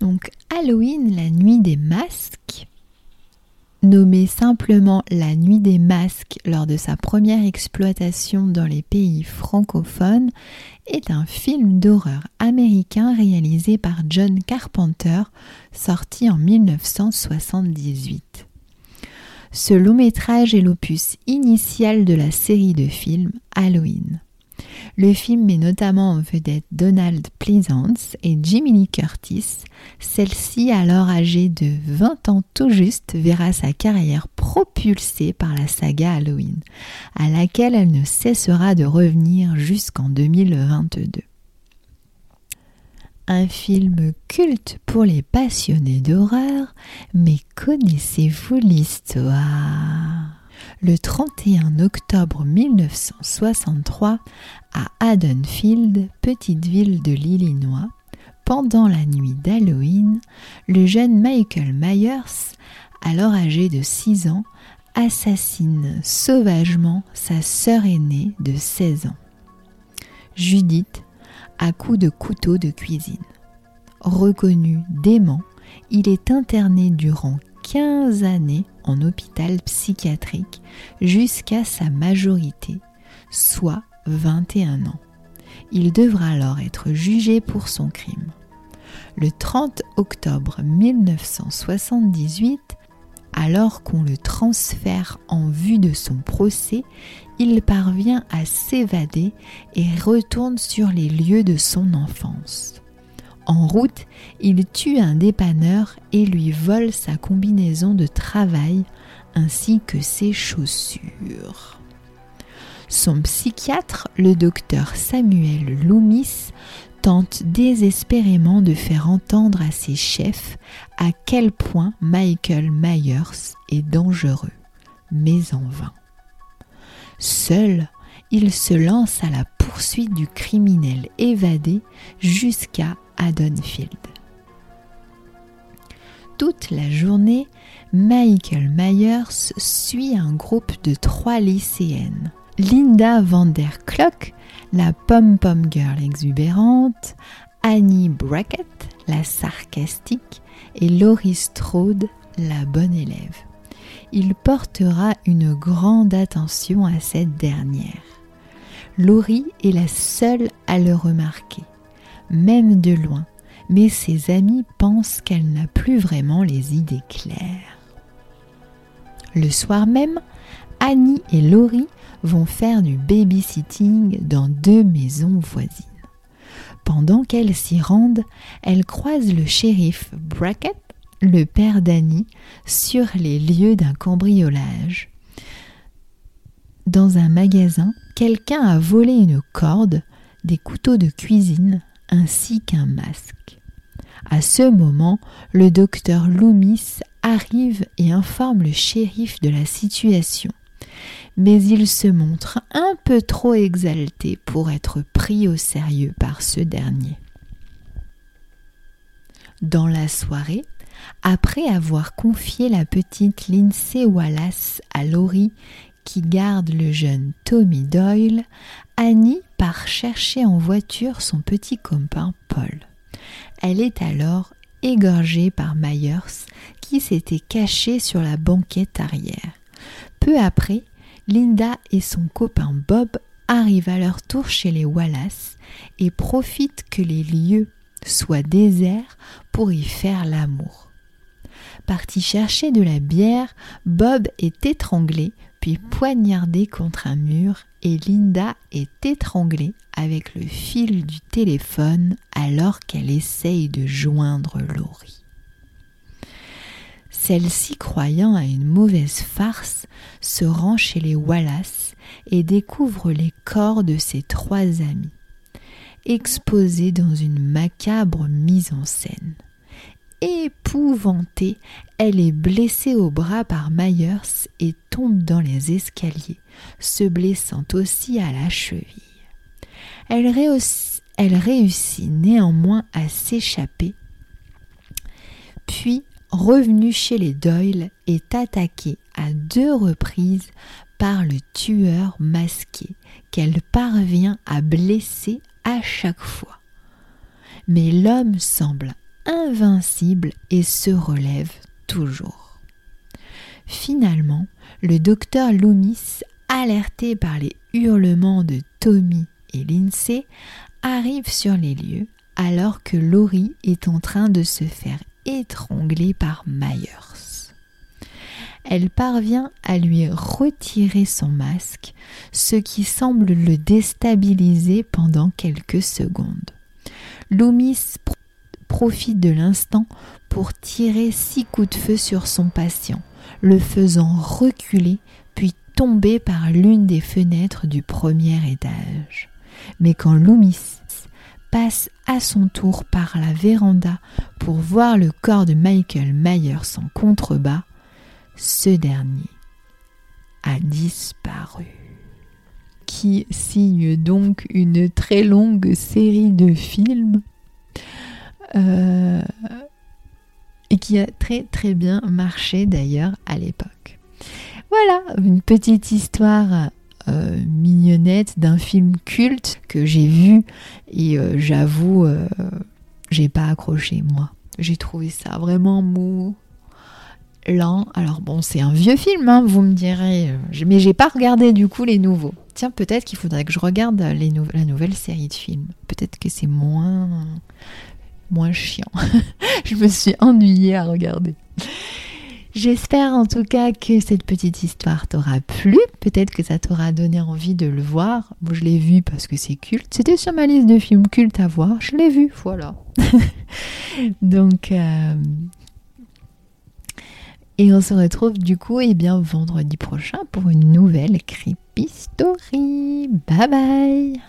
Donc Halloween, la nuit des masques, nommée simplement la nuit des masques lors de sa première exploitation dans les pays francophones, est un film d'horreur américain réalisé par John Carpenter, sorti en 1978. Ce long métrage est l'opus initial de la série de films Halloween. Le film met notamment en vedette Donald Pleasance et Jimmy Lee Curtis. Celle-ci, alors âgée de 20 ans tout juste, verra sa carrière propulsée par la saga Halloween, à laquelle elle ne cessera de revenir jusqu'en 2022 un film culte pour les passionnés d'horreur, mais connaissez-vous l'histoire? Le 31 octobre 1963, à Haddonfield, petite ville de l'Illinois, pendant la nuit d'Halloween, le jeune Michael Myers, alors âgé de 6 ans, assassine sauvagement sa sœur aînée de 16 ans. Judith à coups de couteau de cuisine. Reconnu dément, il est interné durant 15 années en hôpital psychiatrique jusqu'à sa majorité, soit 21 ans. Il devra alors être jugé pour son crime. Le 30 octobre 1978, alors qu'on le transfère en vue de son procès, il parvient à s'évader et retourne sur les lieux de son enfance. En route, il tue un dépanneur et lui vole sa combinaison de travail ainsi que ses chaussures. Son psychiatre, le docteur Samuel Loomis, tente désespérément de faire entendre à ses chefs à quel point Michael Myers est dangereux, mais en vain. Seul, il se lance à la poursuite du criminel évadé jusqu'à Toute la journée, Michael Myers suit un groupe de trois lycéennes. Linda van der Klock, la pom-pom girl exubérante, Annie Brackett, la sarcastique, et Laurie Strode, la bonne élève il portera une grande attention à cette dernière. Laurie est la seule à le remarquer, même de loin, mais ses amis pensent qu'elle n'a plus vraiment les idées claires. Le soir même, Annie et Laurie vont faire du babysitting dans deux maisons voisines. Pendant qu'elles s'y rendent, elles croisent le shérif Brackett le père d'Annie sur les lieux d'un cambriolage. Dans un magasin, quelqu'un a volé une corde, des couteaux de cuisine ainsi qu'un masque. À ce moment, le docteur Loomis arrive et informe le shérif de la situation. Mais il se montre un peu trop exalté pour être pris au sérieux par ce dernier. Dans la soirée, après avoir confié la petite Lindsay Wallace à Laurie qui garde le jeune Tommy Doyle, Annie part chercher en voiture son petit copain Paul. Elle est alors égorgée par Myers qui s'était caché sur la banquette arrière. Peu après, Linda et son copain Bob arrivent à leur tour chez les Wallace et profitent que les lieux soient déserts pour y faire l'amour. Parti chercher de la bière, Bob est étranglé puis poignardé contre un mur et Linda est étranglée avec le fil du téléphone alors qu'elle essaye de joindre Laurie. Celle-ci, croyant à une mauvaise farce, se rend chez les Wallace et découvre les corps de ses trois amis, exposés dans une macabre mise en scène épouvantée, elle est blessée au bras par Myers et tombe dans les escaliers, se blessant aussi à la cheville. Elle, réussit néanmoins à s'échapper, puis, revenue chez les Doyle, est attaquée à deux reprises par le tueur masqué qu'elle parvient à blesser à chaque fois. Mais l'homme semble invincible et se relève toujours. Finalement, le docteur Loomis, alerté par les hurlements de Tommy et Lindsay, arrive sur les lieux alors que Laurie est en train de se faire étrangler par Myers. Elle parvient à lui retirer son masque, ce qui semble le déstabiliser pendant quelques secondes. Loomis profite de l'instant pour tirer six coups de feu sur son patient, le faisant reculer puis tomber par l'une des fenêtres du premier étage. Mais quand Loomis passe à son tour par la véranda pour voir le corps de Michael Myers en contrebas, ce dernier a disparu. Qui signe donc une très longue série de films euh, et qui a très très bien marché d'ailleurs à l'époque. Voilà, une petite histoire euh, mignonnette d'un film culte que j'ai vu et euh, j'avoue, j'ai pas accroché moi. J'ai trouvé ça vraiment mou, lent. Alors bon, c'est un vieux film, hein, vous me direz, mais j'ai pas regardé du coup les nouveaux. Tiens, peut-être qu'il faudrait que je regarde la nouvelle série de films. Peut-être que c'est moins moins chiant. je me suis ennuyée à regarder. J'espère en tout cas que cette petite histoire t'aura plu. Peut-être que ça t'aura donné envie de le voir. Je l'ai vu parce que c'est culte. C'était sur ma liste de films cultes à voir. Je l'ai vu, voilà. Donc, euh, et on se retrouve du coup, eh bien, vendredi prochain pour une nouvelle Creepy Story. Bye bye